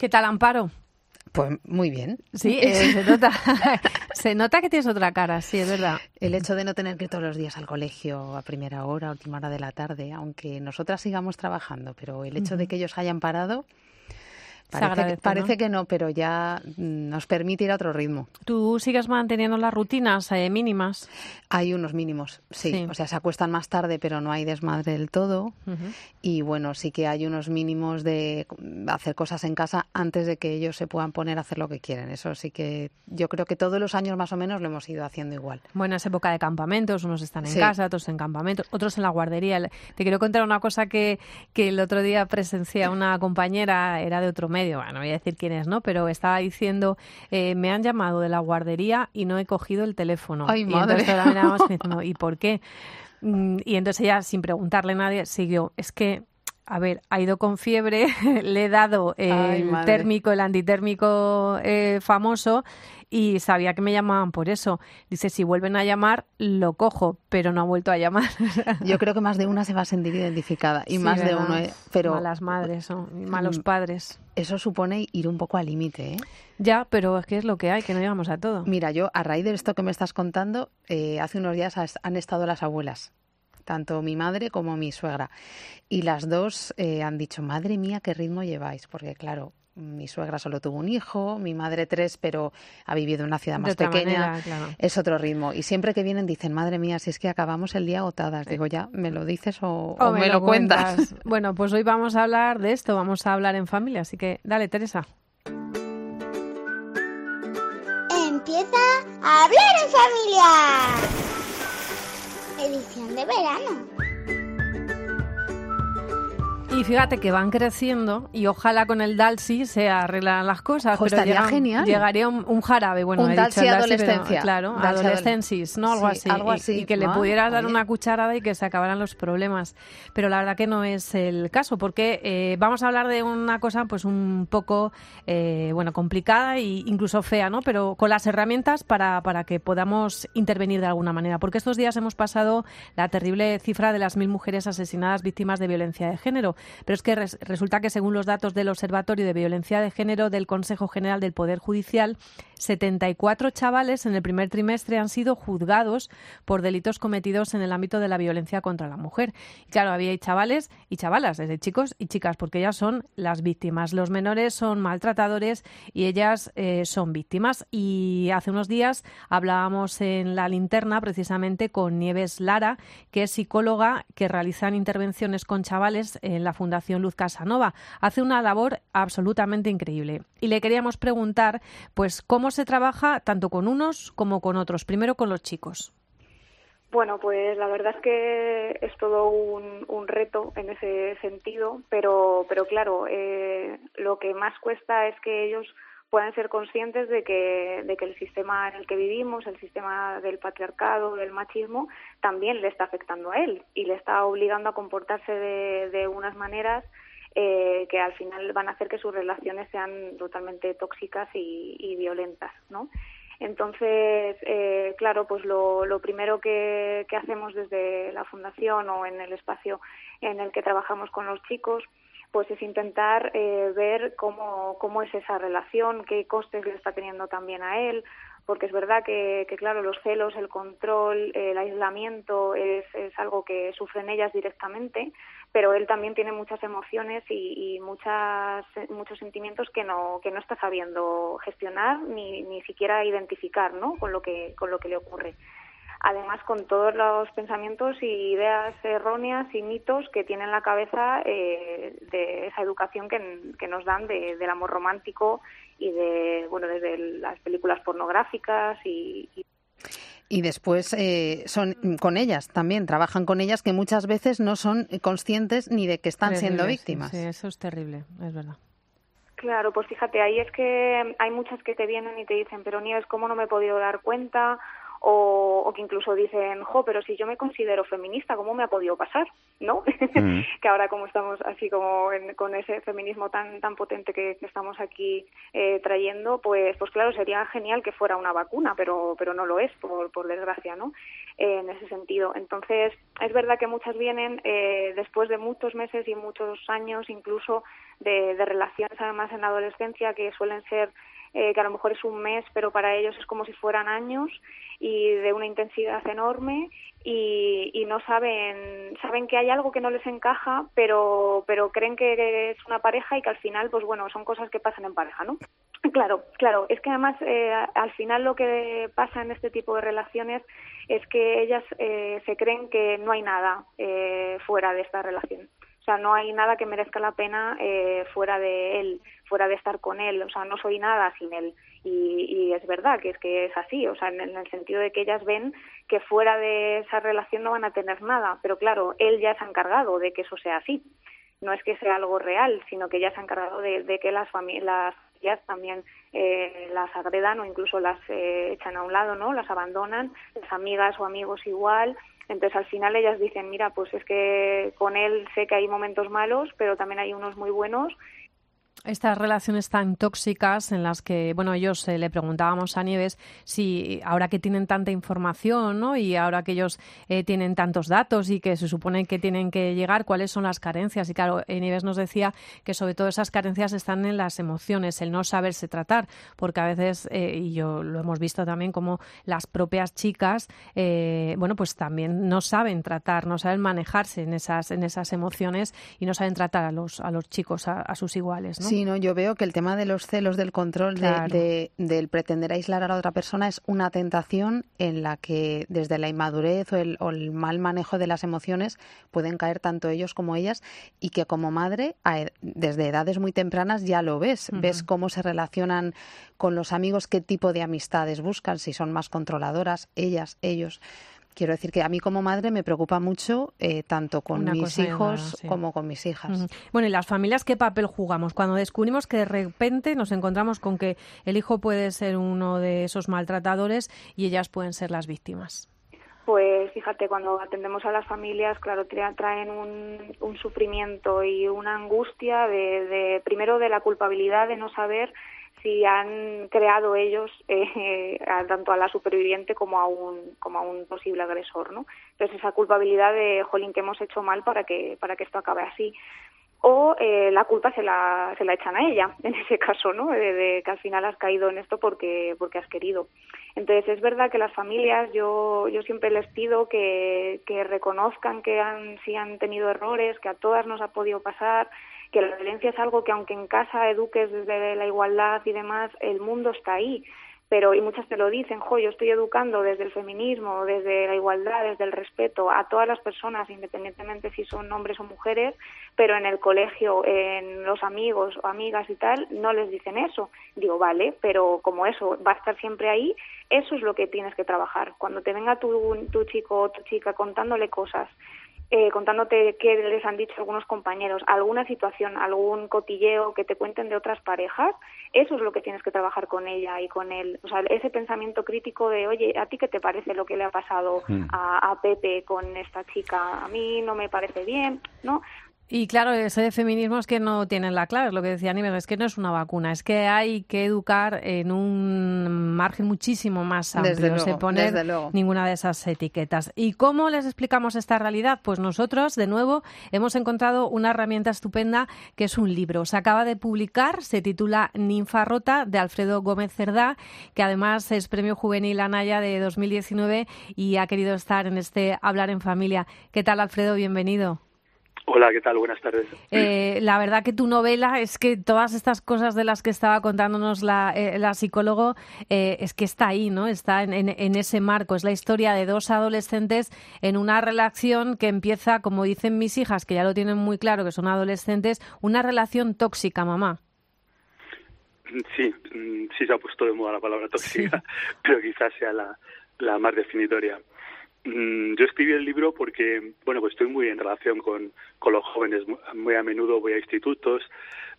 ¿Qué tal, Amparo? Pues muy bien. Sí, eh, se nota. se nota que tienes otra cara, sí, es verdad. El hecho de no tener que ir todos los días al colegio a primera hora, a última hora de la tarde, aunque nosotras sigamos trabajando, pero el hecho de que ellos hayan parado Parece, que no, pero ya mm, nos permite ir a otro ritmo. ¿Tú sigues manteniendo las rutinas eh, mínimas? Hay unos mínimos, sí. O sea, se acuestan más tarde, pero no hay desmadre del todo. Y bueno, sí que hay unos mínimos de hacer cosas en casa antes de que ellos se puedan poner a hacer lo que quieren. Eso sí que yo creo que todos los años más o menos lo hemos ido haciendo igual. Bueno, es época de campamentos, unos están en casa, otros en campamentos, otros en la guardería. Te quiero contar una cosa que, que el otro día presencié a una compañera, era de otro medio bueno, no voy a decir quién es, ¿no? Pero estaba diciendo, eh, me han llamado de la guardería y no he cogido el teléfono. Ay, y madre. entonces diciendo, ¿y por qué? Mm, y entonces ella, sin preguntarle a nadie, siguió, es que a ver, ha ido con fiebre, le he dado el térmico, el antitérmico eh, famoso y sabía que me llamaban por eso. Dice, si vuelven a llamar, lo cojo, pero no ha vuelto a llamar. Yo creo que más de una se va a sentir identificada y más de uno. ¿eh? Pero malas madres o malos mm, padres. Eso supone ir un poco al límite. ¿eh? Ya, pero es que es lo que hay, que no llegamos a todo. Mira, yo a raíz de esto que me estás contando, eh, hace unos días han estado las abuelas tanto mi madre como mi suegra. Y las dos eh, han dicho, madre mía, qué ritmo lleváis, porque claro, mi suegra solo tuvo un hijo, mi madre tres, pero ha vivido en una ciudad más pequeña. Es otro ritmo. Y siempre que vienen dicen, madre mía, si es que acabamos el día agotadas. Digo, ya, ¿me lo dices o, me, lo, cuentas? Bueno, pues hoy vamos a hablar de esto, vamos a hablar en familia. Así que dale, Teresa. Empieza a hablar en familia. Edición de verano. Y fíjate que van creciendo y ojalá con el Dalsi se arreglan las cosas. pero estaría genial. Llegaría un, jarabe, bueno, un Dalsi adolescencia. claro, adolescensis, ¿no? Algo así. Algo así. Y, que le pudieras dar una cucharada y que se acabaran los problemas. Pero la verdad que no es el caso, porque eh, vamos a hablar de una cosa pues un poco, eh, bueno, complicada e incluso fea, ¿no? Pero con las herramientas para, para que podamos intervenir de alguna manera. Porque estos días hemos pasado la terrible cifra de las mil mujeres asesinadas víctimas de violencia de género. Pero es que resulta que según los datos del Observatorio de Violencia de Género del Consejo General del Poder Judicial, 74 chavales en el primer trimestre han sido juzgados por delitos cometidos en el ámbito de la violencia contra la mujer. Claro, había chavales y chavalas, desde chicos y chicas, porque ellas son las víctimas. Los menores son maltratadores y ellas eh, son víctimas. Y hace unos días hablábamos en la linterna precisamente con Nieves Lara, que es psicóloga que realiza intervenciones con chavales en la Fundación Luz Casanova. Hace una labor absolutamente increíble. Y le queríamos preguntar, pues, cómo se trabaja tanto con unos como con otros. Primero con los chicos. Bueno, pues la verdad es que es todo un, reto en ese sentido, pero, pero claro, eh, lo que más cuesta es que ellos puedan ser conscientes de que, de que el sistema en el que vivimos, el sistema del patriarcado, del machismo, también le está afectando a él y le está obligando a comportarse de unas maneras eh, que al final van a hacer que sus relaciones sean totalmente tóxicas y, violentas, ¿no? Entonces, eh, claro, pues lo, lo primero que, que, hacemos desde la fundación o en el espacio en el que trabajamos con los chicos pues es intentar eh, ver cómo, cómo es esa relación, qué costes le está teniendo también a él, porque es verdad que, que claro, los celos, el control, el aislamiento es, algo que sufren ellas directamente, pero él también tiene muchas emociones y, y muchas, muchos sentimientos que no, que no está sabiendo gestionar ni, ni siquiera identificar ¿no? con, lo que, con lo que le ocurre además con todos los pensamientos y ideas erróneas y mitos que tiene en la cabeza eh, de esa educación que, que nos dan de, del amor romántico y de, bueno, desde las películas pornográficas y, y después eh, son con ellas también, trabajan con ellas que muchas veces no son conscientes ni de que están siendo víctimas. Sí, eso es terrible, es verdad. Claro, pues fíjate, ahí es que hay muchas que te vienen y te dicen, pero Nieves, ¿cómo no me he podido dar cuenta? O, que incluso dicen, jo, pero si yo me considero feminista, ¿cómo me ha podido pasar? ¿No? Mm. que ahora como estamos así como con ese feminismo tan tan potente que, estamos aquí eh, trayendo, pues pues claro, sería genial que fuera una vacuna, pero pero no lo es, por, por desgracia, ¿no? en ese sentido. Entonces, es verdad que muchas vienen eh, después de muchos meses y muchos años incluso de, de relaciones además en la adolescencia que suelen ser eh, que a lo mejor es un mes, pero para ellos es como si fueran años y de una intensidad enorme y, y, no saben saben que hay algo que no les encaja, pero pero creen que es una pareja y que al final, pues bueno, son cosas que pasan en pareja, ¿no? Claro, claro. Es que además eh, al final lo que pasa en este tipo de relaciones es que ellas eh, se creen que no hay nada eh, fuera de esta relación. Sea, no hay nada que merezca la pena eh, fuera de él, fuera de estar con él. O sea, no soy nada sin él. Y, y es verdad que es que es así. O sea, en, en, el sentido de que ellas ven que fuera de esa relación no van a tener nada. Pero claro, él ya se ha encargado de que eso sea así. No es que sea algo real, sino que ya se ha encargado de, de que las familias también eh, las agredan o incluso las eh, echan a un lado, ¿no? Las abandonan, las amigas o amigos igual. Entonces al final ellas dicen, mira, pues es que con él sé que hay momentos malos, pero también hay unos muy buenos estas relaciones tan tóxicas en las que, bueno, ellos eh, le preguntábamos a Nieves si ahora que tienen tanta información, ¿no? Y ahora que ellos eh, tienen tantos datos y que se supone que tienen que llegar, cuáles son las carencias. Y claro, eh, Nieves nos decía que sobre todo esas carencias están en las emociones, el no saberse tratar, porque a veces, y yo lo hemos visto también, como las propias chicas, bueno, pues también no saben tratar, no saben manejarse en esas, en esas emociones y no saben tratar a los, a los chicos, a sus iguales, ¿no? Sí, no, yo veo que el tema de los celos, del control, de, del pretender aislar a la otra persona es una tentación en la que desde la inmadurez o el, mal manejo de las emociones pueden caer tanto ellos como ellas y que como madre desde edades muy tempranas ya lo ves, ves cómo se relacionan con los amigos, qué tipo de amistades buscan, si son más controladoras, ellas, ellos. Quiero decir que a mí como madre me preocupa mucho eh, tanto con mis hijos como con mis hijas. Bueno, ¿y las familias qué papel jugamos? Cuando descubrimos que de repente nos encontramos con que el hijo puede ser uno de esos maltratadores y ellas pueden ser las víctimas. Pues fíjate, cuando atendemos a las familias, claro, traen un, un sufrimiento y una angustia de, de, primero de la culpabilidad de no saber si han creado ellos eh, tanto a la superviviente como a un como a un posible agresor no entonces esa culpabilidad de jolín que hemos hecho mal para que para que esto acabe así o eh, la culpa se la se la echan a ella en ese caso no de, que al final has caído en esto porque porque has querido. Entonces es verdad que las familias yo yo siempre les pido que que reconozcan que han si han tenido errores que a todas nos ha podido pasar que la violencia es algo que aunque en casa eduques desde la igualdad y demás, el mundo está ahí. Pero, y muchas te lo dicen, jo, yo estoy educando desde el feminismo, desde la igualdad, desde el respeto a todas las personas, independientemente si son hombres o mujeres, pero en el colegio, en los amigos o amigas y tal, no les dicen eso. Digo, vale, pero como eso va a estar siempre ahí, eso es lo que tienes que trabajar. Cuando te venga tu, tu chico o tu chica contándole cosas eh, contándote qué les han dicho algunos compañeros, alguna situación, algún cotilleo que te cuenten de otras parejas, eso es lo que tienes que trabajar con ella y con él. O sea, ese pensamiento crítico de, oye, ¿a ti qué te parece lo que le ha pasado hmm. a, a Pepe con esta chica? A mí no me parece bien, ¿no? Y claro, ese de feminismo es que no tienen la clave, es lo que decía Aníbal, es que no es una vacuna, es que hay que educar en un margen muchísimo más amplio, desde sin poner ninguna de esas etiquetas. ¿Y cómo les explicamos esta realidad? Pues nosotros, de nuevo, hemos encontrado una herramienta estupenda que es un libro. Se acaba de publicar, se titula Ninfa Rota, de Alfredo Gómez Cerdá, que además es premio juvenil Anaya de 2019 y ha querido estar en este Hablar en Familia. ¿Qué tal, Alfredo? Bienvenido. Hola, ¿qué tal? Buenas tardes. Eh, la verdad que tu novela es que todas estas cosas de las que estaba contándonos la, eh, la psicólogo eh, es que está ahí, ¿no? Está en, en, ese marco. Es la historia de dos adolescentes en una relación que empieza, como dicen mis hijas, que ya lo tienen muy claro, que son adolescentes, una relación tóxica, mamá. Sí, mm, sí se ha puesto de moda la palabra tóxica, pero quizás sea la, la más definitoria. Mm, yo escribí el libro porque, bueno, pues estoy muy en relación con, con los jóvenes. Muy a menudo voy a institutos,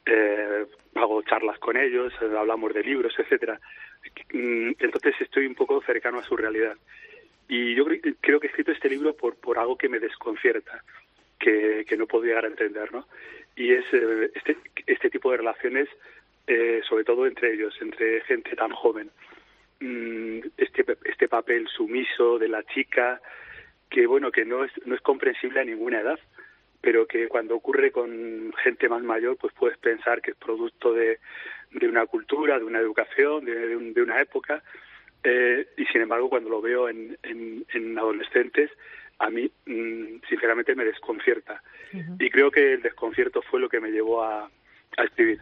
eh, hago charlas con ellos, eh, hablamos de libros, etcétera. Mm, entonces estoy un poco cercano a su realidad. Y yo creo que he escrito este libro por, por algo que me desconcierta, que, que no puedo llegar a entender, ¿no? Y es eh, este, este tipo de relaciones, eh, sobre todo entre ellos, entre gente tan joven. Mm, este, este papel sumiso de la chica, que bueno, que no es, no es comprensible a ninguna edad, pero que cuando ocurre con gente más mayor, pues puedes pensar que es producto de, de una cultura, de una educación, de, de, una época, eh, y sin embargo cuando lo veo en, en, adolescentes, a mí mm, sinceramente me desconcierta. Y creo que el desconcierto fue lo que me llevó a, a escribir.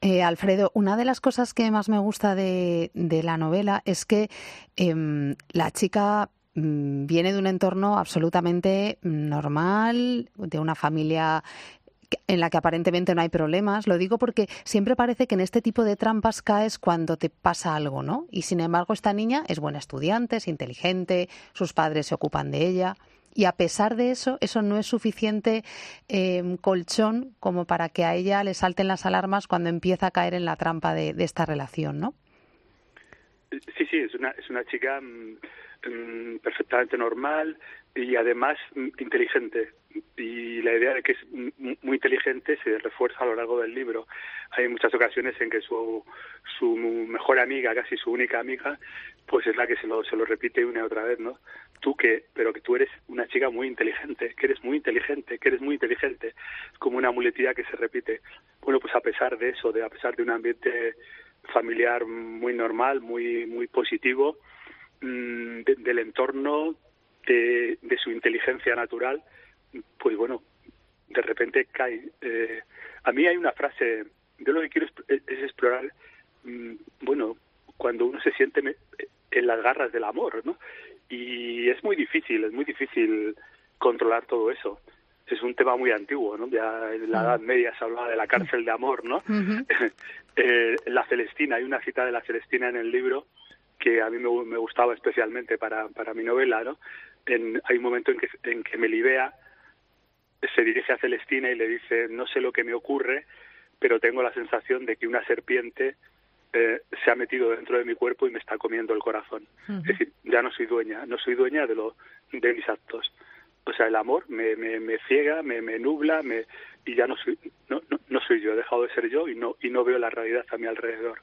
Eh, Alfredo, una de las cosas que más me gusta de, de la novela es que eh, la chica Mm, viene de un entorno absolutamente normal, de una familia en la que aparentemente no hay problemas. Lo digo porque siempre parece que en este tipo de trampas caes cuando te pasa algo, ¿no? Y sin embargo esta niña es buena estudiante, es inteligente, sus padres se ocupan de ella. Y a pesar de eso, eso no es suficiente em, colchón como para que a ella le salten las alarmas cuando empieza a caer en la trampa de, de esta relación, ¿no? Sí, sí, es una, es una chica mm, Mm, perfectamente normal y además mm, inteligente. Y la idea de que es muy inteligente se refuerza a lo largo del libro. Hay muchas ocasiones en que su, su mejor amiga, casi su única amiga, pues es la que se lo, se lo repite una y otra vez, ¿no? Tú que, pero que tú eres una chica muy inteligente, que eres muy inteligente, que eres muy inteligente. Es como una muletilla que se repite. Bueno, pues a pesar de eso, de a pesar de un ambiente familiar muy normal, muy, muy positivo, Mm, del entorno, de, de, su inteligencia natural, pues bueno, de repente cae. Eh, a mí hay una frase, yo lo que quiero es, explorar, mm, bueno, cuando uno se siente en las garras del amor, ¿no? Y es muy difícil, es muy difícil controlar todo eso. Es un tema muy antiguo, ¿no? Ya en la Edad Media se hablaba de la cárcel de amor, ¿no? eh, la Celestina, hay una cita de la Celestina en el libro que a mí me, me gustaba especialmente para, para mi novela, ¿no? En, hay un momento en que, en que Melibea se dirige a Celestina y le dice, no sé lo que me ocurre, pero tengo la sensación de que una serpiente eh, se ha metido dentro de mi cuerpo y me está comiendo el corazón. Es decir, ya no soy dueña, no soy dueña de, lo, de mis actos. O sea, el amor me, me, me ciega, me, me nubla me, y ya no soy, no, no, no, soy yo, he dejado de ser yo y no, y no veo la realidad a mi alrededor.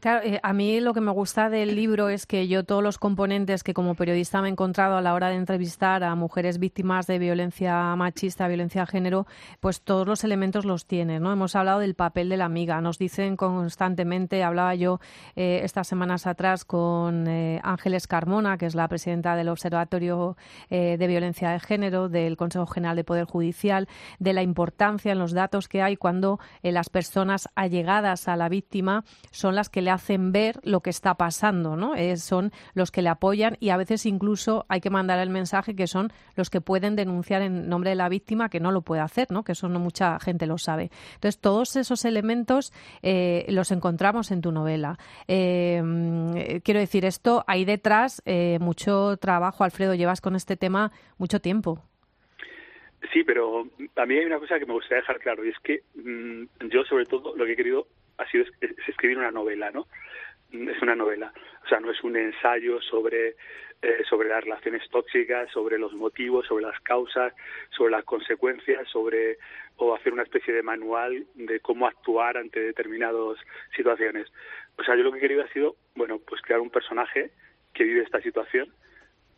Claro, eh, a mí lo que me gusta del libro es que yo todos los componentes que como periodista me he encontrado a la hora de entrevistar a mujeres víctimas de violencia machista, violencia de género, pues todos los elementos los tiene, ¿no? Hemos hablado del papel de la amiga, nos dicen constantemente, hablaba yo eh, estas semanas atrás con eh, Ángeles Carmona, que es la presidenta del Observatorio de Violencia de Género del Consejo General de Poder Judicial, de la importancia en los datos que hay cuando las personas allegadas a la víctima son las que le hacen ver lo que está pasando, ¿no? Eh, son los que le apoyan y a veces incluso hay que mandar el mensaje que son los que pueden denunciar en nombre de la víctima que no lo puede hacer, ¿no? Que eso no mucha gente lo sabe. Entonces, todos esos elementos eh, los encontramos en tu novela. Eh, quiero decir, esto hay detrás mucho trabajo, Alfredo, llevas con este tema mucho tiempo. Sí, pero a mí hay una cosa que me gustaría dejar claro y es que mm, yo sobre todo lo que he querido ha sido escribir una novela, ¿no? Es una novela, o sea, no es un ensayo sobre eh, sobre las relaciones tóxicas, sobre los motivos, sobre las causas, sobre las consecuencias, sobre o hacer una especie de manual de cómo actuar ante determinadas situaciones. O sea, yo lo que he querido ha sido, bueno, pues crear un personaje que vive esta situación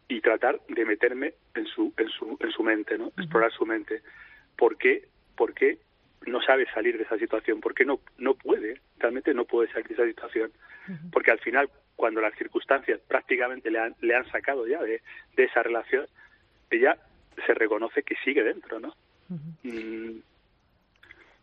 y tratar de meterme en su en su en su mente, ¿no? Explorar su mente. ¿Por qué? ¿Por qué no sabe salir de esa situación, porque no, no puede, realmente no puede salir de esa situación. Porque al final, cuando las circunstancias prácticamente le han, le han sacado ya de, de esa relación, ella se reconoce que sigue dentro, ¿no?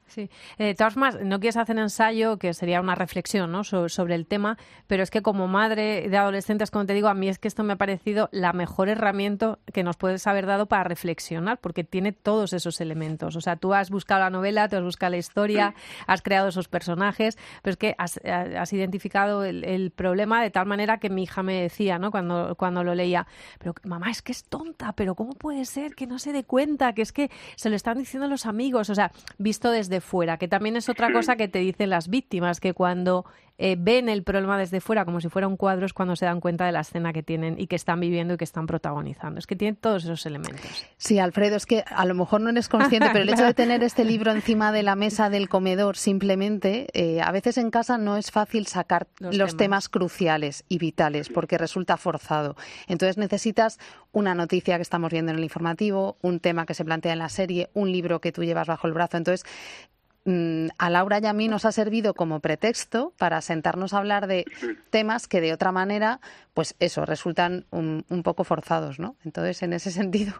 Sí. Eh, de todas formas, no quieres hacer ensayo, que sería una reflexión ¿no? sobre, el tema, pero es que como madre de adolescentes, como te digo, a mí es que esto me ha parecido la mejor herramienta que nos puedes haber dado para reflexionar, porque tiene todos esos elementos. O sea, tú has buscado la novela, tú has buscado la historia, has creado esos personajes, pero es que has, identificado el, problema de tal manera que mi hija me decía, ¿no? Cuando, cuando lo leía, pero mamá, es que es tonta, pero ¿cómo puede ser que no se dé cuenta? Que es que se lo están diciendo los amigos. O sea, visto desde desde fuera, que también es otra cosa que te dicen las víctimas, que cuando eh, ven el problema desde fuera como si fuera un cuadro es cuando se dan cuenta de la escena que tienen y que están viviendo y que están protagonizando. Es que tiene todos esos elementos. Sí, Alfredo, es que a lo mejor no eres consciente, pero el hecho de tener este libro encima de la mesa del comedor simplemente, eh, a veces en casa no es fácil sacar los, temas. temas cruciales y vitales porque resulta forzado. Entonces necesitas una noticia que estamos viendo en el informativo, un tema que se plantea en la serie, un libro que tú llevas bajo el brazo. Entonces, a Laura y a mí nos ha servido como pretexto para sentarnos a hablar de temas que de otra manera, pues eso, resultan un, poco forzados, ¿no? Entonces, en ese sentido,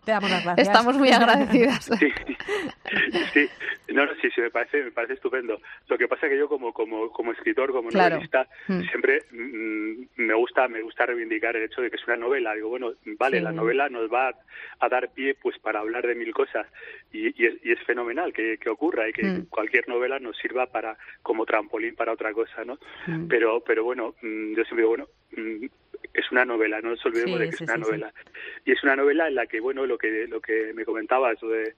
estamos muy agradecidas. Sí, No, sí, sí, me parece, me parece estupendo. Lo que pasa es que yo como, como, como escritor, como novelista, mm. siempre mm, me gusta, me gusta reivindicar el hecho de que es una novela. Digo, bueno, vale, la novela nos va a, dar pie pues para hablar de mil cosas y, es, fenomenal que, ocurra y que cualquier cualquier novela nos sirva para como trampolín para otra cosa, ¿no? Mm. Pero, pero bueno, mm, yo siempre digo, bueno, mm, es una novela, no nos olvidemos de que es una novela. Y es una novela en la que, bueno, lo que lo que me comentabas de,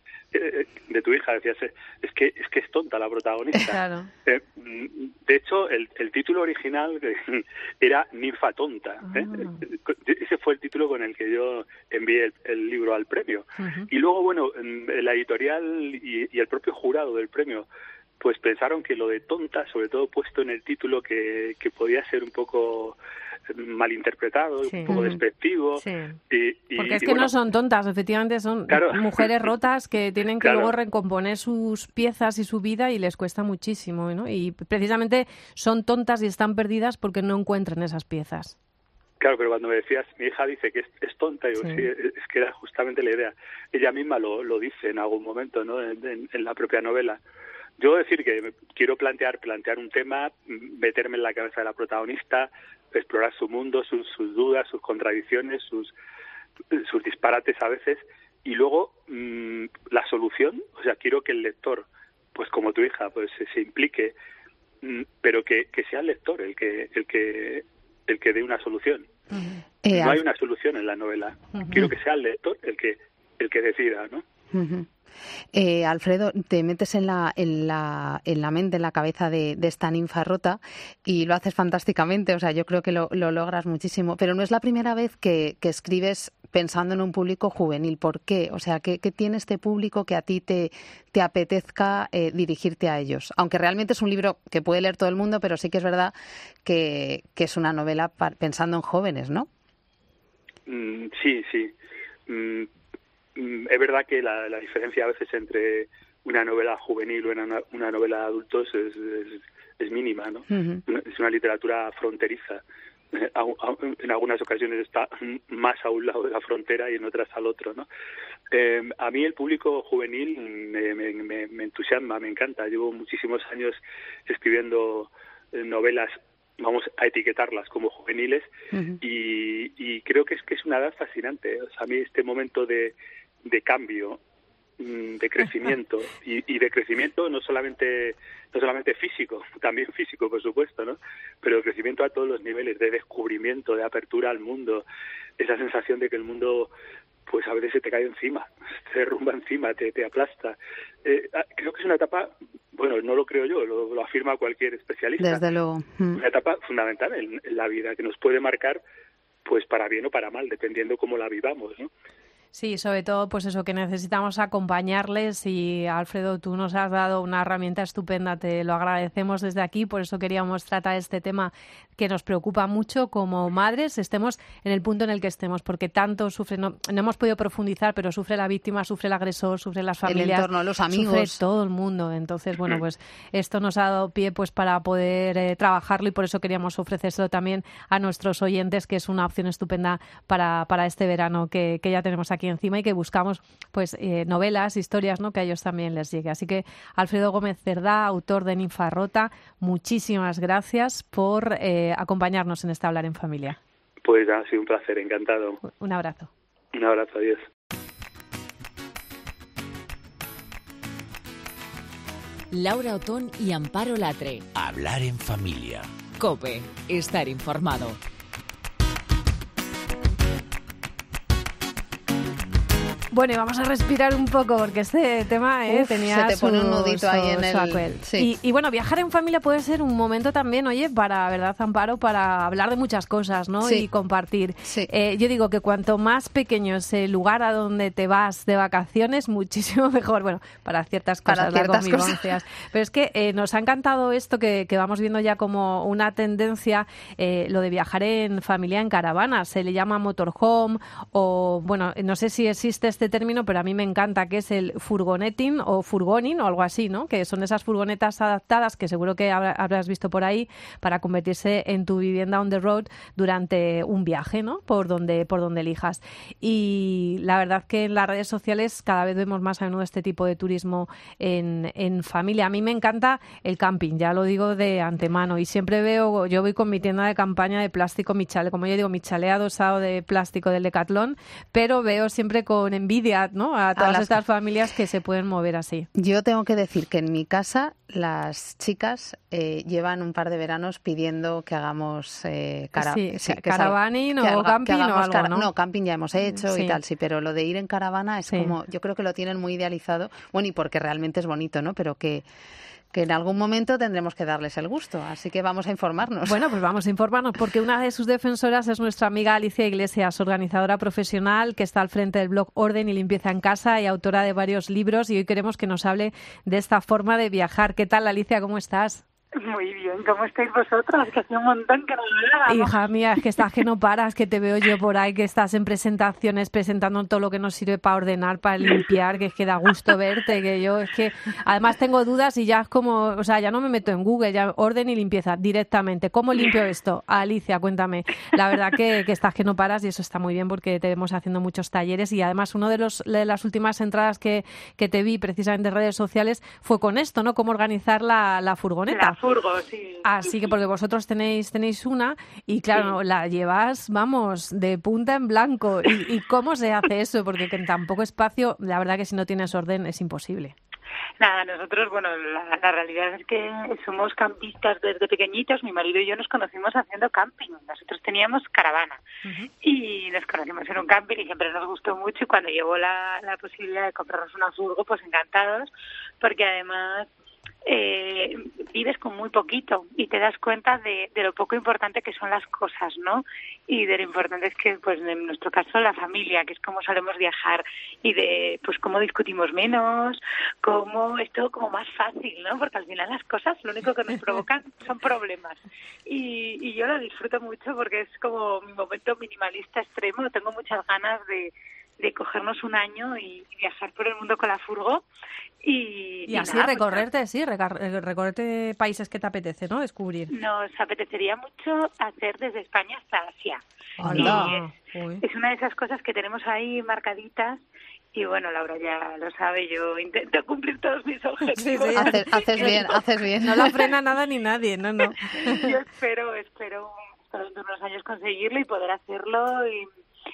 de, tu hija, decías, es que es que es tonta la protagonista. Eh, de hecho, el, el título original era Ninfa tonta. ¿eh? Ah. Ese fue el título con el que yo envié el, libro al premio. Y luego, bueno, la editorial y, y el propio jurado del premio pues pensaron que lo de tonta, sobre todo puesto en el título, que, que podía ser un poco malinterpretado, un poco despectivo. Y, Porque es que no son tontas, efectivamente son mujeres rotas que tienen que luego recomponer sus piezas y su vida y les cuesta muchísimo. ¿no? Y precisamente son tontas y están perdidas porque no encuentran esas piezas. Claro, pero cuando me decías, mi hija dice que es, tonta, digo, sí. es que era justamente la idea. Ella misma lo, lo dice en algún momento, ¿no? en la propia novela. Yo decir que quiero plantear, plantear un tema, meterme en la cabeza de la protagonista, explorar su mundo, sus, dudas, sus contradicciones, sus, sus disparates a veces, y luego mm, la solución, o sea, quiero que el lector, pues como tu hija, pues se, implique, mm, pero que, que, sea el lector el que, el que, el que dé una solución. Eh, no hay una solución en la novela. Quiero que sea el lector el que, el que decida, ¿no? Eh, Alfredo, te metes en la, en, la, en la mente, en la cabeza de, esta ninfa rota y lo haces fantásticamente, o sea, yo creo que lo, logras muchísimo, pero no es la primera vez que, escribes pensando en un público juvenil. ¿Por qué? O sea, ¿qué, tiene este público que a ti te, te apetezca eh, dirigirte a ellos? Aunque realmente es un libro que puede leer todo el mundo, pero sí que es verdad que, es una novela pensando en jóvenes, ¿no? Mm, sí, sí. Mm, es verdad que la, diferencia a veces entre una novela juvenil o una, novela de adultos es, es, mínima, ¿no? Es una literatura fronteriza. En algunas ocasiones está más a un lado de la frontera y en otras al otro, ¿no? Eh, a mí el público juvenil me, entusiasma, me encanta. Llevo muchísimos años escribiendo eh, novelas vamos a etiquetarlas como juveniles y, y, creo que es que es una edad fascinante. O sea, a mí este momento de, de cambio, mm, de crecimiento y, de crecimiento no solamente no solamente físico, también físico por supuesto, ¿no? Pero crecimiento a todos los niveles, de descubrimiento, de apertura al mundo, esa sensación de que el mundo pues a veces se te cae encima, se derrumba encima, te, te aplasta. Eh, ah, creo que es una etapa, bueno, no lo creo yo, lo, afirma cualquier especialista. Desde luego. Mm. Una etapa fundamental en, en, la vida que nos puede marcar, pues para bien o para mal, dependiendo cómo la vivamos, ¿no? Sí, sobre todo, pues eso, que necesitamos acompañarles y Alfredo, tú nos has dado una herramienta estupenda, te lo agradecemos desde aquí, por eso queríamos tratar este tema que nos preocupa mucho como madres, estemos en el punto en el que estemos, porque tanto sufre, no, hemos podido profundizar, pero sufre la víctima, sufre el agresor, sufre las familias, el entorno, los amigos, sufre todo el mundo. Entonces, bueno, pues esto nos ha dado pie pues para poder eh, trabajarlo y por eso queríamos ofrecérselo también a nuestros oyentes, que es una opción estupenda para, para este verano que, que ya tenemos aquí encima y que buscamos pues eh, novelas, historias, ¿no? que a ellos también les llegue. Así que Alfredo Gómez Cerdá, autor de Ninfa Rota, muchísimas gracias por eh, acompañarnos en este Hablar en Familia. Pues ha sido un placer, encantado. Un abrazo. Un abrazo, adiós. Laura Otón y Amparo Latre. Hablar en familia. Cope, estar informado. Bueno, y vamos a respirar un poco porque este tema eh, Uf, tenía se te pone un su- nudito ahí en su el- sí. Y, y bueno, viajar en familia puede ser un momento también, oye, para, ¿verdad, Amparo? Para hablar de muchas cosas, ¿no? Sí. Y compartir. Sí. Eh, yo digo que cuanto más pequeño es el lugar a donde te vas de vacaciones, muchísimo mejor. Bueno, para ciertas Para cosas, las ciertas cosas. convivencias. Pero es que eh, nos ha encantado esto que, que vamos viendo ya como una tendencia, eh, lo de viajar en familia en caravana. Se le llama motorhome o, bueno, no sé si existe este término, pero a mí me encanta, que es el furgoneting o furgoning o algo así, ¿no? Que son esas furgonetas adaptadas que seguro que habrá- habrás visto por ahí para convertirse en tu vivienda on the road durante un viaje, ¿no? Por donde, por donde elijas. Y la verdad que en las redes sociales cada vez vemos más a menudo este tipo de turismo en, en familia. A mí me encanta el camping, ya lo digo de antemano. Y siempre veo, yo voy con mi tienda de campaña de plástico, mi chale, como yo digo, mi chale adosado de plástico del Decathlon, pero veo siempre con envidia, ¿no? A todas las- estas familias que se pueden mover así. Yo tengo que decir que en mi casa las chicas eh, llevan un par de veranos pidiendo que hagamos eh, cara- Sí, sí, que caravaning que o camping o hagamos algo, cara- ¿no? camping ya hemos hecho Sí. y tal, sí, pero lo de ir en caravana es como, yo creo que lo tienen muy idealizado, bueno, y porque realmente es bonito, ¿no? Pero que, que en algún momento tendremos que darles el gusto, así que vamos a informarnos. Bueno, pues vamos a informarnos porque una de sus defensoras es nuestra amiga Alicia Iglesias, organizadora profesional que está al frente del blog Orden y Limpieza en Casa y autora de varios libros y hoy queremos que nos hable de esta forma de viajar. ¿Qué tal, Alicia? ¿Cómo estás? Muy bien, ¿cómo estáis vosotras? Que hace un montón que no. Hija mía, es que estás que no paras, que te veo yo por ahí, que estás en presentaciones presentando todo lo que nos sirve para ordenar, para limpiar, que es que da gusto verte, que yo es que además tengo dudas y ya es como, o sea, ya no me meto en Google, ya orden y limpieza directamente. ¿Cómo limpio esto? Alicia, cuéntame. La verdad que, que estás que no paras y eso está muy bien porque te vemos haciendo muchos talleres y además uno de los de las últimas entradas que, que te vi precisamente en redes sociales fue con esto, ¿no? Cómo organizar la, la furgoneta. La furgo, sí. Así que porque vosotros tenéis tenéis una y claro, la llevas, vamos, de punta en blanco. ¿Y, y cómo se hace eso? Porque en tan poco espacio, la verdad que si no tienes orden es imposible. Nada, nosotros, bueno, la, la realidad es que somos campistas desde pequeñitos. Mi marido y yo nos conocimos haciendo camping. Nosotros teníamos caravana y nos conocimos en un camping y siempre nos gustó mucho. Y cuando llegó la, la posibilidad de comprarnos una furgo, pues encantados, porque además eh, vives con muy poquito y te das cuenta de, de lo poco importante que son las cosas, ¿no? Y de lo importante es que, pues en nuestro caso, la familia, que es cómo solemos viajar y de, pues cómo discutimos menos, cómo es todo como más fácil, ¿no? Porque al final las cosas lo único que nos provocan son problemas. Y, y yo lo disfruto mucho porque es como mi momento minimalista extremo. Tengo muchas ganas de, de cogernos un año y, y viajar por el mundo con la furgo y, Y, así nada, pues, recorrerte, sí, eh, recorrerte países que te apetece, ¿no? Descubrir. nos apetecería mucho hacer desde España hasta Asia. Es, es una de esas cosas que tenemos ahí marcaditas y bueno, Laura ya lo sabe, yo intento cumplir todos mis objetivos. sí. Haces, haces bien, haces bien. No la frena nada ni nadie, no, no. Yo espero, espero, espero dentro de unos años conseguirlo y poder hacerlo y,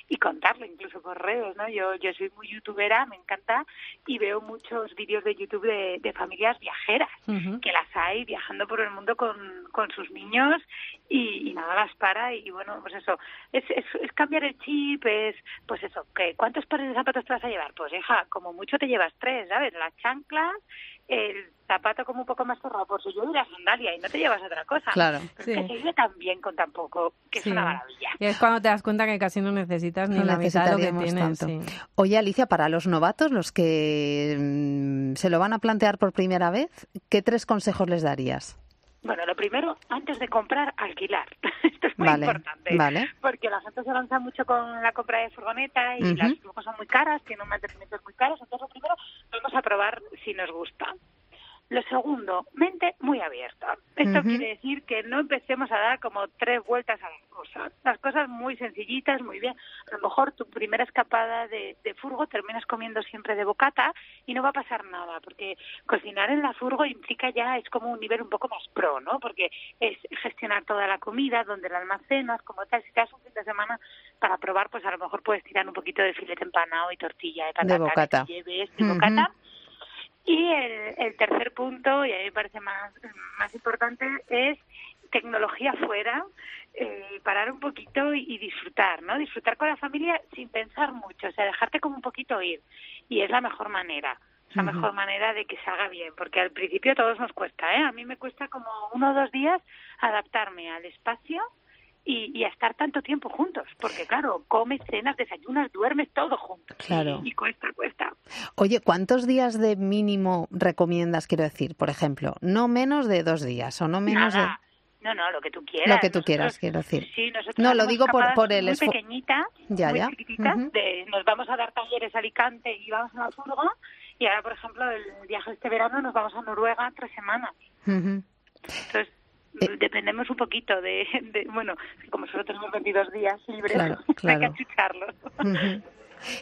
y contarlo incluso por redes, ¿no? Yo, yo soy muy youtubera, me encanta y veo muchos vídeos de YouTube de, de familias viajeras que las hay viajando por el mundo con, con sus niños y, y nada las para y, bueno pues eso es, es, es cambiar el chip es pues eso que cuántos pares de zapatos te vas a llevar pues hija como mucho te llevas tres sabes las chanclas el zapato como un poco más cerrado por su yo y la sandalia y no te llevas otra cosa Claro. Sí. que se vive tan bien con tan poco que Sí. es una maravilla Y es cuando te das cuenta que casi no necesitas ni No la mitad de lo que tienes. tanto. sí. Oye, Alicia, para los novatos, los que mm, se lo van a plantear por primera vez, ¿qué tres consejos les darías? Bueno, lo primero, antes de comprar, alquilar. Esto es muy Vale, importante. vale. Porque la gente se lanza mucho con la compra de furgoneta y las furgos son muy caras, tienen mantenimientos muy caros. Entonces, lo primero, vamos a probar si nos gusta. Lo segundo, mente muy abierta. Esto quiere decir que no empecemos a dar como tres vueltas a las cosas. Las cosas muy sencillitas, muy bien. A lo mejor tu primera escapada de, de furgo terminas comiendo siempre de bocata y no va a pasar nada, porque cocinar en la furgo implica ya, es como un nivel un poco más pro, ¿no? Porque es gestionar toda la comida, donde la almacenas, como tal. Si te das un fin de semana para probar, pues a lo mejor puedes tirar un poquito de filete empanado y tortilla de patata bocata. que lleves de bocata. Y el, el tercer punto, y a mí me parece más, más importante, es tecnología fuera, eh, parar un poquito y, y disfrutar, ¿no? Disfrutar con la familia sin pensar mucho, o sea, dejarte como un poquito ir. Y es la mejor manera la mejor manera de que salga bien, porque al principio a todos nos cuesta, ¿eh? A mí me cuesta como uno o dos días adaptarme al espacio y, y a estar tanto tiempo juntos, porque claro, comes, cenas, desayunas, duermes todo juntos. Claro. Y, y cuesta, cuesta. Oye, ¿cuántos días de mínimo recomiendas, quiero decir? Por ejemplo, no menos de dos días o no menos Nada. de... No, no, lo que tú quieras. Lo que tú Nosotros- quieras, quiero decir. Sí, nosotros No, lo digo por- por el muy esfu- pequeñita, Ya, muy ya. de nos vamos a dar talleres a Alicante y vamos a la furgo y ahora, por ejemplo, el viaje este verano nos vamos a Noruega tres semanas. Entonces. Dependemos un poquito de, de- bueno, como solo tenemos 22 días libres, Claro, hay que claro. achucharlos. Ujú.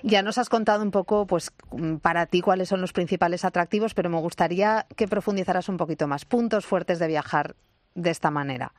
Ya nos has contado un poco, pues, para ti cuáles son los principales atractivos, pero me gustaría que profundizaras un poquito más. Puntos fuertes de viajar de esta manera.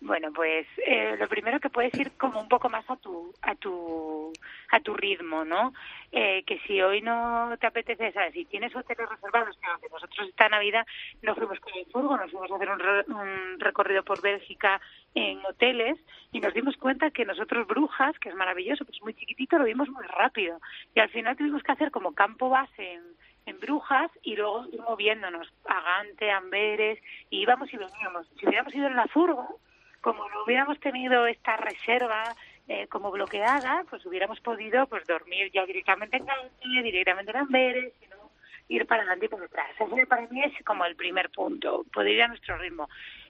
Bueno, pues eh, lo primero que puedes ir como un poco más a tu a tu a tu ritmo, ¿no? Eh, que si hoy no te apetece, ¿sabes? Si tienes hoteles reservados, que nosotros esta Navidad no fuimos con el furgo, nos fuimos a hacer un, re- un recorrido por Bélgica en hoteles y nos dimos cuenta que nosotros Brujas, que es maravilloso, pues muy chiquitito, lo vimos muy rápido y al final tuvimos que hacer como campo base en, en Brujas y luego moviéndonos a Gante, Amberes y íbamos y veníamos. Si hubiéramos ido en la furgo, como no hubiéramos tenido esta reserva eh, como bloqueada, pues hubiéramos podido pues dormir ya directamente en Gante, directamente en Amberes, y ir para adelante y para atrás. Ese para mí es como el primer punto, poder ir a nuestro ritmo.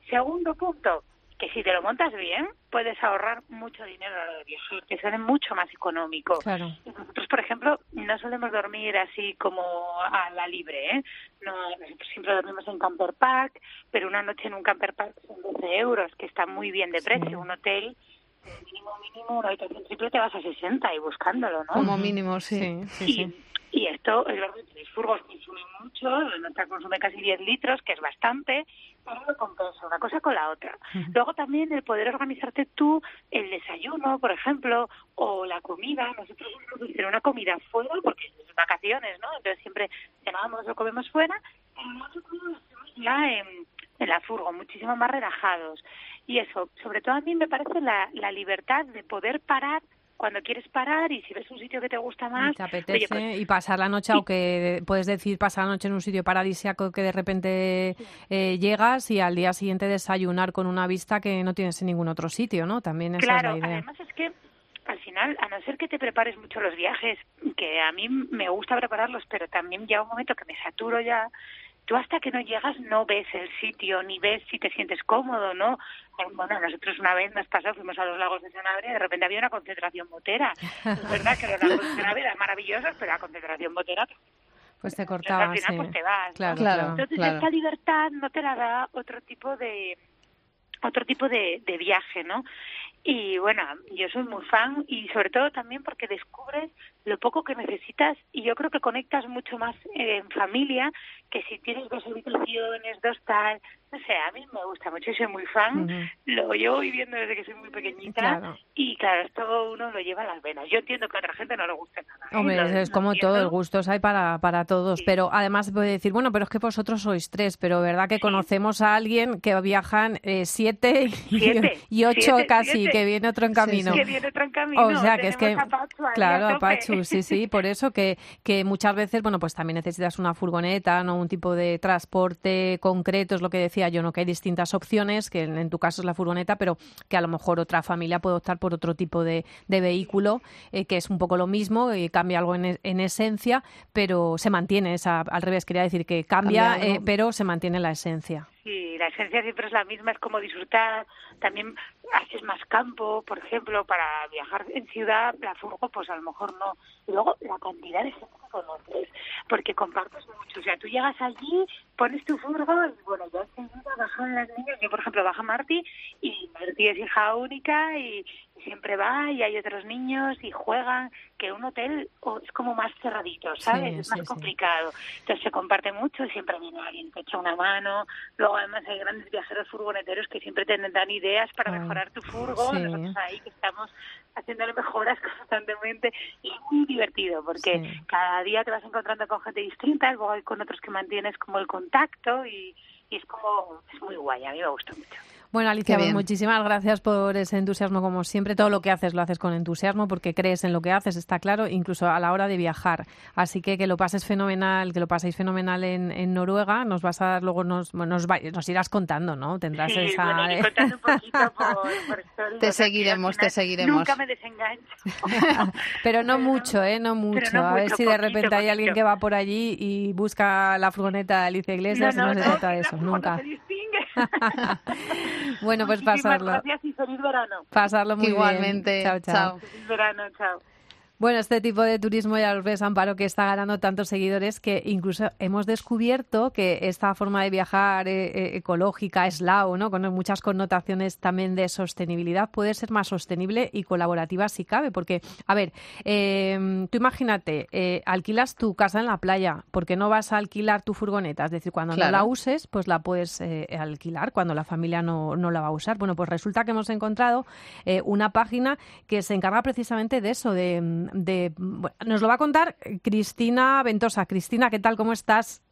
Segundo punto, que si te lo montas bien, puedes ahorrar mucho dinero a hora de viajar, que sale mucho más económico. Claro. Nosotros, por ejemplo, no solemos dormir así como a la libre, ¿eh? No, nosotros siempre dormimos en camper pack, pero una noche en un camper pack son 12 euros, que está muy bien de precio. Un hotel, mínimo, mínimo, una habitación triple te vas a 60 y buscándolo, ¿no? Como mínimo, sí. Sí, sí. Y esto es verdad que los furgos consumen mucho, nuestra consume casi 10 litros, que es bastante, pero lo compensa una cosa con la otra. Luego también el poder organizarte tú el desayuno, por ejemplo, o la comida. Nosotros solemos hacer una comida fuera, porque es vacaciones, ¿no? Entonces siempre cenamos o comemos fuera, hacemos ya en, en la furgo, muchísimo más relajados. Y eso, sobre todo a mí me parece la, la libertad de poder parar cuando quieres parar y si ves un sitio que te gusta más, te oye, apetece pues, y pasar la noche, aunque puedes decir pasar la noche en un sitio paradisíaco que de repente eh, llegas y al día siguiente desayunar con una vista que no tienes en ningún otro sitio, ¿no? También esa Claro, es la idea. además es que al final, a no ser que te prepares mucho los viajes, que a mí me gusta prepararlos, pero también llega un momento que me saturo ya, tú hasta que no llegas no ves el sitio, ni ves si te sientes cómodo, ¿no? Eh, Bueno, nosotros una vez nos pasó, fuimos a los lagos de Sanabria y de repente había una concentración botera. Es verdad que los lagos de Sanabria eran maravillosos, pero la concentración botera Pues te entonces, cortaba, al final sí. pues te vas. ¿no? Claro, Claro. claro. Entonces claro. esta libertad no te la da otro tipo de otro tipo de, de viaje, ¿no? Y bueno, yo soy muy fan y sobre todo también porque descubres lo poco que necesitas y yo creo que conectas mucho más eh, en familia que si tienes dos habitaciones, dos tal, no sé, a mí me gusta mucho, y soy muy fan, lo llevo viviendo desde que soy muy pequeñita Claro. y claro, esto uno lo lleva a las venas. Yo entiendo que a otra gente no le guste nada. ¿eh? Hombre, es como todo, entiendo. gustos hay para, para todos, Sí. pero además puede decir, bueno, pero es que vosotros sois tres, pero verdad que conocemos a alguien que viajan eh, siete, y- Siete, y ocho siete, casi, siete. que viene otro en camino. Que viene otro en camino. O sea, que es que, claro, sí, sí, por eso que, que muchas veces, bueno, pues también necesitas una furgoneta, ¿no? Un tipo de transporte concreto, es lo que decía yo, ¿no? Que hay distintas opciones, que en, en tu caso es la furgoneta, pero que a lo mejor otra familia puede optar por otro tipo de, de vehículo, eh, que es un poco lo mismo y cambia algo en, en esencia, pero se mantiene esa, al revés, quería decir que cambia, Cambia eh, pero se mantiene la esencia. Sí, la esencia siempre es la misma, es como disfrutar. También haces más campo, por ejemplo, para viajar en ciudad, la furgo, pues a lo mejor no. Y luego la cantidad de gente que conoces, porque compartes mucho. O sea, tú llegas allí, pones tu furgo y bueno, ya enseguida bajan las niñas. Yo, por ejemplo, baja Marti y Marti es hija única y, y siempre va y hay otros niños y juegan, que un hotel o, es como más cerradito, ¿sabes? Sí, es más sí, sí. complicado. Entonces se comparte mucho y siempre viene alguien que echa una mano. Luego además hay grandes viajeros furgoneteros que siempre te dan ideas para mejorar tu furgo. sí. Nosotros ahí que estamos haciéndole mejoras constantemente y es muy divertido porque Sí. cada día te vas encontrando con gente distinta, luego hay con otros que mantienes como el contacto y, y es como, es muy guay, a mí me gusta mucho. Bueno, Alicia, pues muchísimas gracias por ese entusiasmo como siempre. Todo lo que haces lo haces con entusiasmo porque crees en lo que haces, está claro, incluso a la hora de viajar. Así que que lo pases fenomenal, que lo paséis fenomenal en, en Noruega. Nos vas a dar luego, nos, nos, nos irás contando, ¿no? Tendrás esa... Bueno, contando un poquito por, por Te seguiremos, te seguiremos. Nunca me desengancho. Pero no mucho, ¿eh? No mucho. a ver si de repente hay alguien que va por allí y busca la furgoneta de Alicia Iglesias no, no, y no, se trata de eso, nunca. Bueno, pues pasarlo. Gracias y feliz verano. Pasarlo muy Igualmente. bien. Chao, chao. Feliz verano, chao. Bueno, este tipo de turismo ya lo ves, Amparo, que está ganando tantos seguidores que incluso hemos descubierto que esta forma de viajar eh, eh, ecológica, SLAO, ¿no? con muchas connotaciones también de sostenibilidad, puede ser más sostenible y colaborativa si cabe. Porque, a ver, eh, tú imagínate, eh, alquilas tu casa en la playa, porque no vas a alquilar tu furgoneta? Es decir, cuando no la uses, pues la puedes eh, alquilar, cuando la familia no, no, la va a usar. Bueno, pues resulta que hemos encontrado eh, una página que se encarga precisamente de eso, de de, nos lo va a contar Cristina Ventosa. Cristina, ¿qué tal? ¿Cómo estás?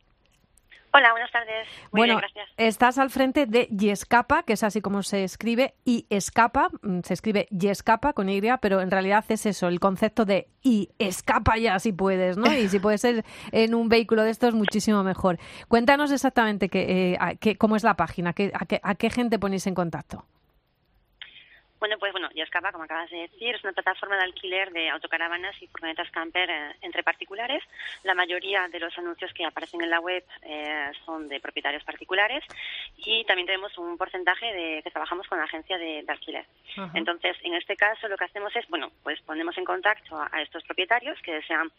Hola, buenas tardes. Muy bueno, bien, gracias. estás al frente de Yescapa, que es así como se escribe, y escapa, mm, se escribe Yescapa con Y, pero en realidad es eso, el concepto de y escapa ya si puedes, ¿no? Y si puede ser en un vehículo de estos, muchísimo mejor. Cuéntanos exactamente qué, eh, cómo es la página, a qué gente ponéis en contacto. Bueno, pues bueno, Yescapa, como acabas de decir, es una plataforma de alquiler de autocaravanas y furgonetas camper eh, entre particulares. La mayoría de los anuncios que aparecen en la web eh, son de propietarios particulares y también tenemos un porcentaje de que trabajamos con la agencia de, de alquiler. Uh -huh. Entonces, en este caso, lo que hacemos es, bueno, pues ponemos en contacto a, a estos propietarios que desean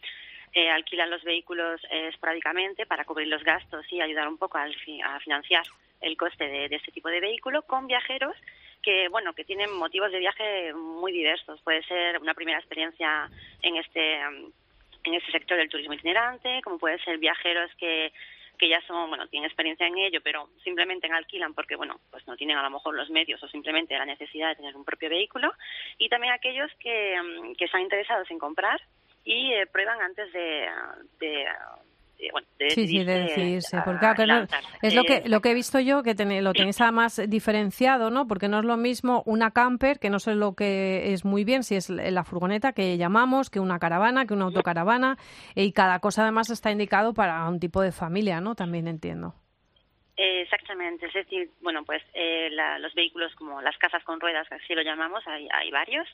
eh, alquilan los vehículos eh, esporádicamente para cubrir los gastos y ayudar un poco al fi a financiar el coste de, de este tipo de vehículo con viajeros que bueno que tienen motivos de viaje muy diversos. Puede ser una primera experiencia en este en este sector del turismo itinerante como puede ser viajeros que que ya son bueno tienen experiencia en ello pero simplemente alquilan porque bueno pues no tienen a lo mejor los medios o simplemente la necesidad de tener un propio vehículo. Y también aquellos que, que están interesados en comprar y eh, prueban antes de, de bueno, de sí, sí, de decidirse. Porque claro, es lo que, lo que he visto yo, que ten, lo tenéis además diferenciado, ¿no? Porque no es lo mismo una camper, que no sé lo que es muy bien, si es la furgoneta que llamamos, que una caravana, que una autocaravana, y cada cosa además está indicado para un tipo de familia, ¿no? También entiendo. Exactamente, es decir, bueno, pues eh, la, los vehículos como las casas con ruedas, así lo llamamos, hay, hay varios.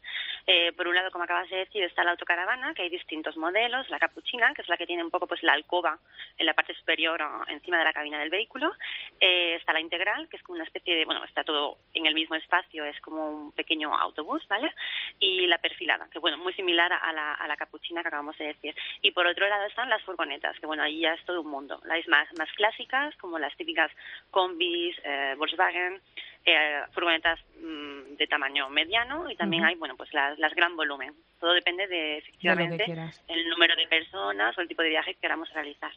Eh, por un lado, como acabas de decir, está la autocaravana, que hay distintos modelos, la capuchina, que es la que tiene un poco pues la alcoba en la parte superior encima de la cabina del vehículo. Eh, está la integral, que es como una especie de, bueno, está todo en el mismo espacio, es como un pequeño autobús, ¿vale? Y la perfilada, que bueno, muy similar a la, a la capuchina que acabamos de decir. Y por otro lado están las furgonetas, que bueno, ahí ya es todo un mundo. Las más, más clásicas, como las típicas combis, eh, Volkswagen, eh, furgonetas mmm, de tamaño mediano y también uh -huh. hay, bueno, pues las, las, gran volumen. Todo depende de, efectivamente, de el número de personas o el tipo de viaje que queramos realizar.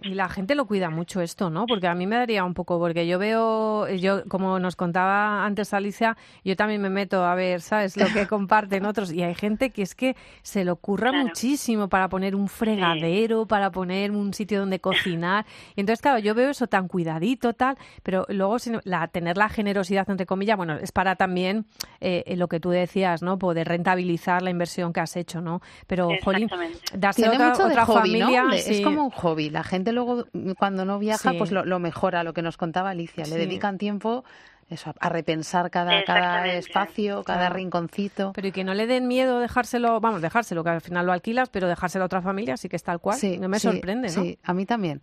Y la gente lo cuida mucho esto, ¿no? Porque a mí me daría un poco, porque yo veo, yo como nos contaba antes Alicia, yo también me meto a ver, ¿sabes? Lo que comparten otros y hay gente que es que se le ocurra claro. muchísimo para poner un fregadero, sí. para poner un sitio donde cocinar. Y entonces, claro, yo veo eso tan cuidadito, tal, pero luego la, tener la generosidad, entre comillas, bueno, es para también eh, lo que tú decías, ¿no? Poder rentabilizar la inversión que has hecho, ¿no? Pero, jolín, darse otra, mucho otra hobby, familia... ¿no? Sí. Es como un hobby. La gente luego, cuando no viaja, Sí. pues lo, lo mejora, lo que nos contaba Alicia. Le dedican tiempo eso, a- a repensar cada, cada espacio, cada Claro. rinconcito. Pero y que no le den miedo dejárselo, vamos, dejárselo, que al final lo alquilas, pero dejárselo a otra familia, sí que es tal cual. Sí, no me sí, sorprende, ¿no? Sí, a mí también.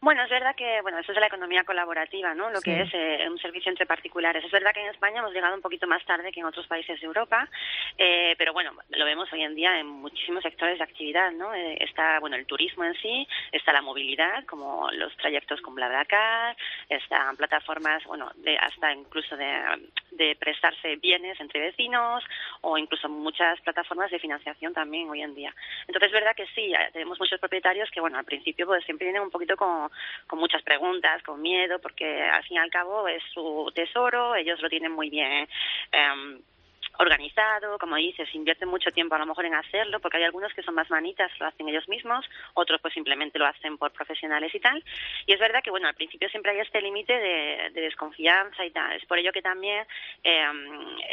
Bueno, es verdad que, bueno, eso es de la economía colaborativa, ¿no? Lo Sí. que es eh, un servicio entre particulares. Es verdad que en España hemos llegado un poquito más tarde que en otros países de Europa, eh, pero bueno, lo vemos hoy en día en muchísimos sectores de actividad, ¿no? Eh, está, bueno, el turismo en sí, está la movilidad, como los trayectos con BlaBlaCar, están plataformas, bueno, de, hasta incluso de, de prestarse bienes entre vecinos o incluso muchas plataformas de financiación también hoy en día. Entonces es verdad que sí, eh, tenemos muchos propietarios que, bueno, al principio pues siempre vienen un poquito con, con muchas preguntas, con miedo, porque al fin y al cabo es su tesoro, ellos lo tienen muy bien. Eh, organizado, como dices, invierte mucho tiempo a lo mejor en hacerlo, porque hay algunos que son más manitas, lo hacen ellos mismos, otros pues simplemente lo hacen por profesionales y tal. Y es verdad que, bueno, al principio siempre hay este límite de, desconfianza y tal. Es por ello que también eh,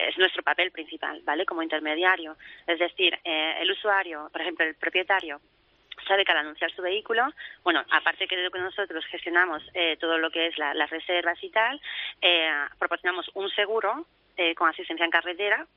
es nuestro papel principal, ¿vale? Como intermediario. Es decir, eh, el usuario, por ejemplo, el propietario, sabe que al anunciar su vehículo, bueno, aparte que de nosotros gestionamos eh, todo lo que es las reservas y tal, eh, proporcionamos un seguro eh, con asistencia en carretera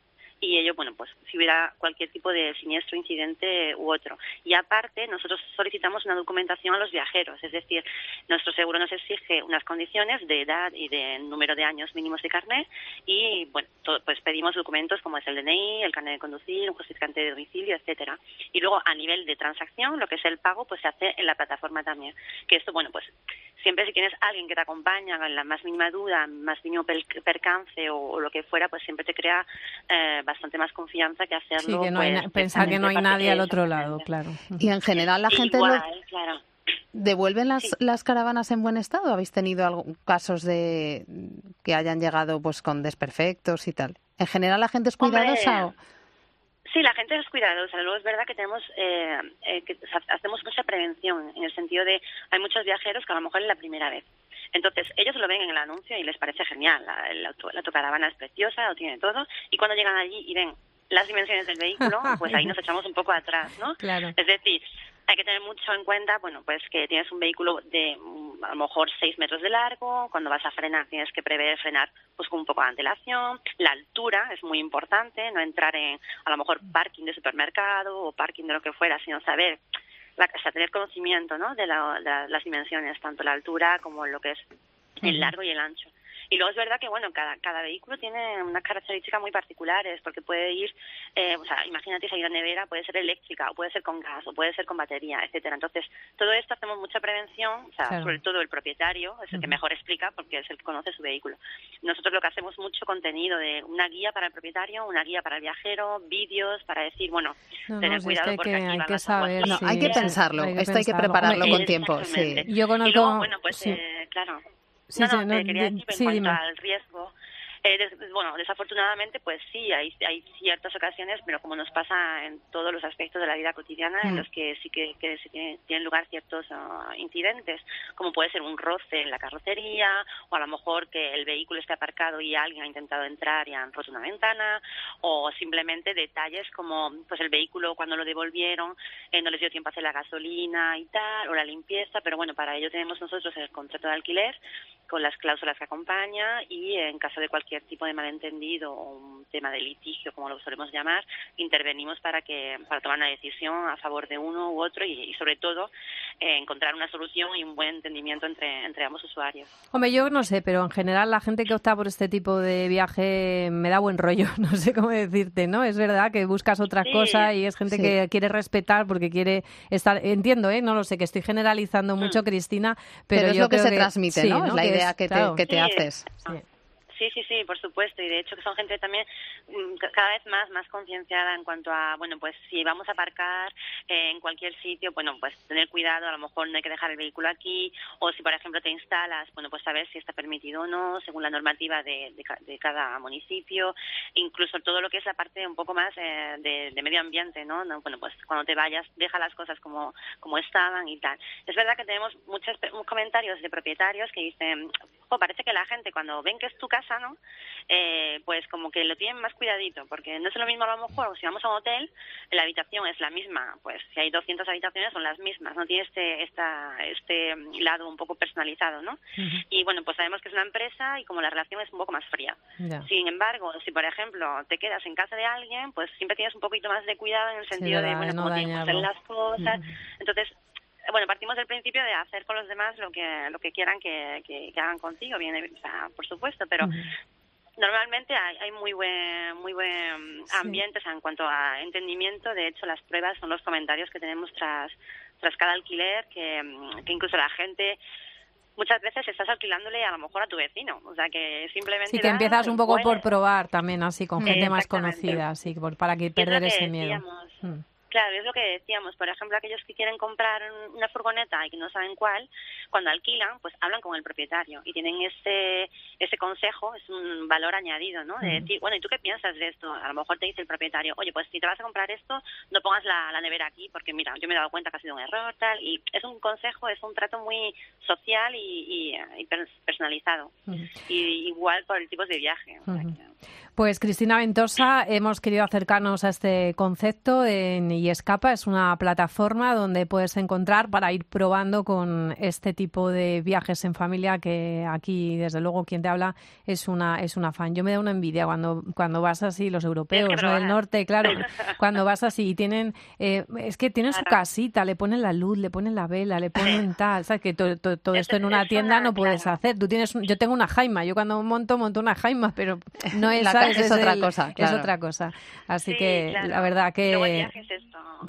y ello, bueno, pues si hubiera cualquier tipo de siniestro, incidente u otro. Y aparte, nosotros solicitamos una documentación a los viajeros, es decir, nuestro seguro nos exige unas condiciones de edad y de número de años mínimos de carnet y, bueno, pues pedimos documentos como es el DNI, el carnet de conducir, un justificante de domicilio, etcétera. Y luego, a nivel de transacción, lo que es el pago, pues se hace en la plataforma también. Que esto, bueno, pues siempre si tienes alguien que te acompaña en la más mínima duda, más mínimo percance o, lo que fuera, pues siempre te crea eh, más confianza que hacerlo. Sí, que no hay pues, pensar que no hay nadie al otro lado, claro. Y en general la gente devuelven las, las caravanas en buen estado. ¿Habéis tenido algún, casos de que hayan llegado pues con desperfectos y tal? En general la gente es cuidadosa. o... Sí, la gente es cuidadosa. Luego es verdad que tenemos, eh, eh, que hacemos mucha prevención en el sentido de hay muchos viajeros que a lo mejor es la primera vez. Entonces, ellos lo ven en el anuncio y les parece genial. La, la, la autocaravana es preciosa, lo tiene todo. Y cuando llegan allí y ven las dimensiones del vehículo, pues ahí nos echamos un poco atrás, ¿no? Claro. Es decir, hay que tener mucho en cuenta, bueno, pues que tienes un vehículo de mm, a lo mejor 6 metros de largo, cuando vas a frenar tienes que prever frenar pues con un poco de antelación, la altura es muy importante, no entrar en a lo mejor parking de supermercado o parking de lo que fuera, sino saber la, hasta tener conocimiento ¿no? de, la, las dimensiones, tanto la altura como lo que es el largo y el ancho. Y luego es verdad que, bueno, cada, cada vehículo tiene unas características muy particulares, porque puede ir, eh, o sea, imagínate si hay una nevera, puede ser eléctrica, o puede ser con gas, o puede ser con batería, etcétera. Entonces, todo esto hacemos mucha prevención, o sea, sobre todo el propietario es el que mejor explica, porque es el que conoce su vehículo. Nosotros lo que hacemos mucho contenido de una guía para el propietario, una guía para el viajero, vídeos para decir, bueno, tener cuidado porque hay que saber, hay que pensarlo, esto hay que prepararlo con tiempo. Sí. Yo conozco, y luego, bueno, pues, eh, claro. Sí, no, sí, no, no, te quería decir en sí, cuanto dime. al riesgo. Eh, des- bueno, desafortunadamente, pues sí, hay, hay ciertas ocasiones, pero como nos pasa en todos los aspectos de la vida cotidiana, en Mm. los que sí que, que se tiene- tienen lugar ciertos ah, incidentes, como puede ser un roce en la carrocería, o a lo mejor que el vehículo esté aparcado y alguien ha intentado entrar y han roto una ventana, o simplemente detalles como pues el vehículo cuando lo devolvieron eh, no les dio tiempo a hacer la gasolina y tal, o la limpieza, pero bueno, para ello tenemos nosotros el contrato de alquiler con las cláusulas que acompaña y en caso de cualquier tipo de malentendido o un tema de litigio, como lo solemos llamar, intervenimos para que para tomar una decisión a favor de uno u otro y, y sobre todo eh, encontrar una solución y un buen entendimiento entre, entre ambos usuarios. Hombre, yo no sé, pero en general la gente que opta por este tipo de viaje me da buen rollo, no sé cómo decirte, ¿no? Es verdad que buscas otra Sí, cosa y es gente sí. que quiere respetar porque quiere estar, entiendo, ¿eh? No lo sé, que estoy generalizando mucho, Mm. Cristina, pero, Pero, es yo lo que creo se transmite, sí, ¿no? Es la idea que, claro, te, que te Sí. haces. sí. Sí, sí, sí, por supuesto. Y de hecho que son gente también mm, ca- cada vez más más concienciada en cuanto a, bueno, pues si vamos a aparcar eh, en cualquier sitio, bueno, pues tener cuidado, a lo mejor no hay que dejar el vehículo aquí, o si por ejemplo te instalas, bueno, pues saber si está permitido o no, según la normativa de, de, de cada municipio, incluso todo lo que es la parte un poco más eh, de, de medio ambiente, ¿no? No, Bueno, pues cuando te vayas, deja las cosas como, como estaban y tal. Es verdad que tenemos muchos comentarios de propietarios que dicen, "Jo, parece que la gente cuando ven que es tu casa, ¿no? Eh, pues como que lo tienen más cuidadito, porque no es lo mismo a lo mejor, si vamos a un hotel, la habitación es la misma, pues si hay 200 habitaciones son las mismas, no tiene este, esta, este lado un poco personalizado, ¿no? Y bueno, pues sabemos que es una empresa y como la relación es un poco más fría. Sin embargo, si por ejemplo te quedas en casa de alguien, pues siempre tienes un poquito más de cuidado en el sentido de, bueno, no cómo tienen que hacer las cosas. Entonces, bueno, partimos del principio de hacer con los demás lo que lo que quieran que, que, que hagan contigo, bien, o sea, por supuesto, pero normalmente hay, hay muy buen muy buen Sí. ambiente o sea, en cuanto a entendimiento. De hecho, las pruebas son los comentarios que tenemos tras tras cada alquiler, que, que incluso la gente muchas veces estás alquilándole a lo mejor a tu vecino, o sea que simplemente Sí, que empiezas un poco por probar también, así, con gente más conocida, así, por, para que perder ese miedo. decíamos, Mm. Claro, es lo que decíamos. Por ejemplo, aquellos que quieren comprar una furgoneta y que no saben cuál, cuando alquilan, pues hablan con el propietario y tienen ese, ese consejo, es un valor añadido, ¿no? De decir, bueno, ¿y tú qué piensas de esto? A lo mejor te dice el propietario, oye, pues si te vas a comprar esto, no pongas la, la nevera aquí porque, mira, yo me he dado cuenta que ha sido un error, tal. Y es un consejo, es un trato muy social y, y, personalizado. Y igual por el tipo de viaje. Pues Cristina Ventosa, hemos querido acercarnos a este concepto en escapa es una plataforma donde puedes encontrar para ir probando con este tipo de viajes en familia que aquí, desde luego, quien te habla es una es una fan. Yo me da una envidia cuando, cuando vas así, los europeos del norte, claro, cuando vas así y tienen, eh, es que tienen su casita, le ponen la luz, le ponen la vela, le ponen tal, ¿sabes? Que todo esto en una tienda no puedes hacer. Tú tienes, yo tengo una jaima, yo cuando monto, monto una jaima, pero no es, es, otra cosa. Es otra cosa. Así que la verdad que...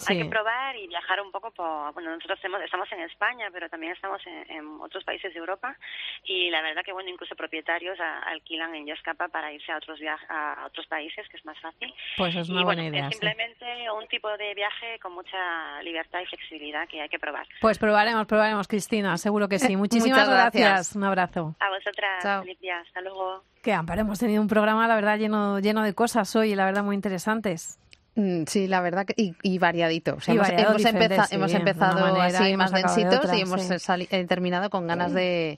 Hay que probar y viajar un poco por... Bueno, nosotros estamos en España, pero también estamos en, otros países de Europa y la verdad que, bueno, incluso propietarios alquilan en Yoscapa para irse a otros a otros países, que es más fácil. Pues es una buena idea. Es simplemente un tipo de viaje con mucha libertad y flexibilidad que hay que probar. Pues probaremos, probaremos, Cristina, seguro que sí. Muchísimas gracias. Un abrazo. A vosotras. Chao. Feliz día. Hasta luego. Que Amparo, hemos tenido un programa, la verdad, lleno, lleno de cosas hoy, la verdad, muy interesantes. Mm, sí, la verdad, que, y, variadito. hemos, hemos, empezado así más densitos y hemos eh, terminado con ganas de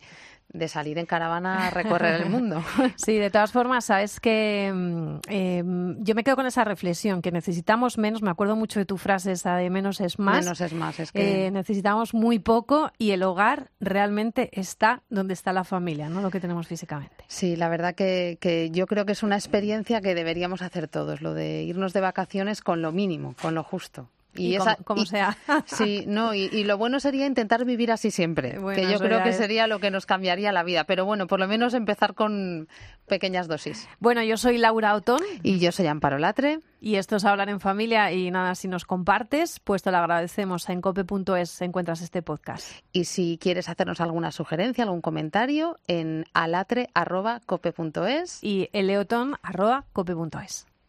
de salir en caravana a recorrer el mundo. Sí, de todas formas, sabes que mm, em, yo me quedo con esa reflexión, que necesitamos menos, me acuerdo mucho de tu frase esa de menos es más. Menos es más, es que... Eh, necesitamos muy poco y el hogar realmente está donde está la familia, no lo que tenemos físicamente. Sí, la verdad que, que yo creo que es una experiencia que deberíamos hacer todos, lo de irnos de vacaciones con lo mínimo, con lo justo. Y, como, sea. sí, no, y, lo bueno sería intentar vivir así siempre, que yo creo que sería lo que nos cambiaría la vida. Pero bueno, por lo menos empezar con pequeñas dosis. Bueno, yo soy Laura Otón. Y yo soy Amparo Latre. Y esto es Hablar en Familia. Y nada, si nos compartes, pues te lo agradecemos. En cope.es encuentras este podcast. Y si quieres hacernos alguna sugerencia, algún comentario, en alatre.cope.es y eleoton.cope.es.